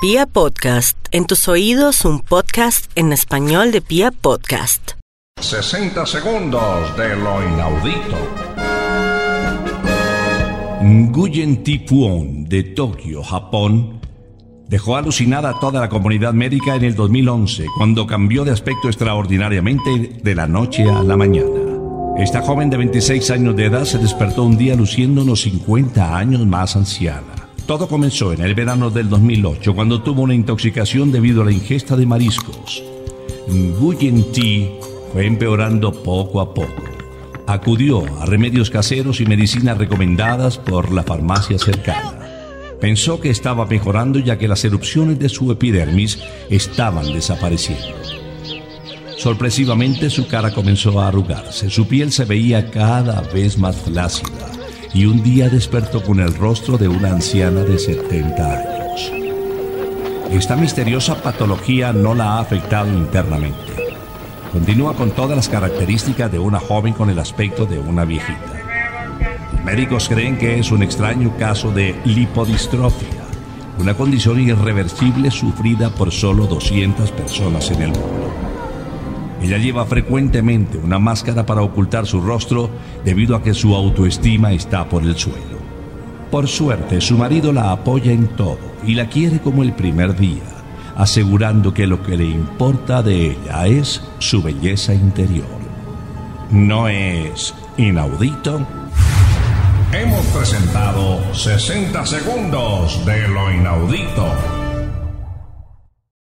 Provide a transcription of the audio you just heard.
Pia Podcast, en tus oídos un podcast en español de Pia Podcast. 60 segundos de lo inaudito. Nguyen Thi Phuong de Tokio, Japón, dejó alucinada a toda la comunidad médica en el 2011 cuando cambió de aspecto extraordinariamente de la noche a la mañana. Esta joven de 26 años de edad se despertó un día luciendo unos 50 años más anciana. Todo comenzó en el verano del 2008 cuando tuvo una intoxicación debido a la ingesta de mariscos. Nguyen Thi fue empeorando poco a poco. Acudió a remedios caseros y medicinas recomendadas por la farmacia cercana. Pensó que estaba mejorando ya que las erupciones de su epidermis estaban desapareciendo. Sorpresivamente su cara comenzó a arrugarse, su piel se veía cada vez más flácida y un día despertó con el rostro de una anciana de 70 años. Esta misteriosa patología no la ha afectado internamente. Continúa con todas las características de una joven con el aspecto de una viejita. Médicos creen que es un extraño caso de lipodistrofia, una condición irreversible sufrida por solo 200 personas en el mundo. Ella lleva frecuentemente una máscara para ocultar su rostro debido a que su autoestima está por el suelo. Por suerte, su marido la apoya en todo y la quiere como el primer día, asegurando que lo que le importa de ella es su belleza interior. ¿No es inaudito? Hemos presentado 60 segundos de lo inaudito.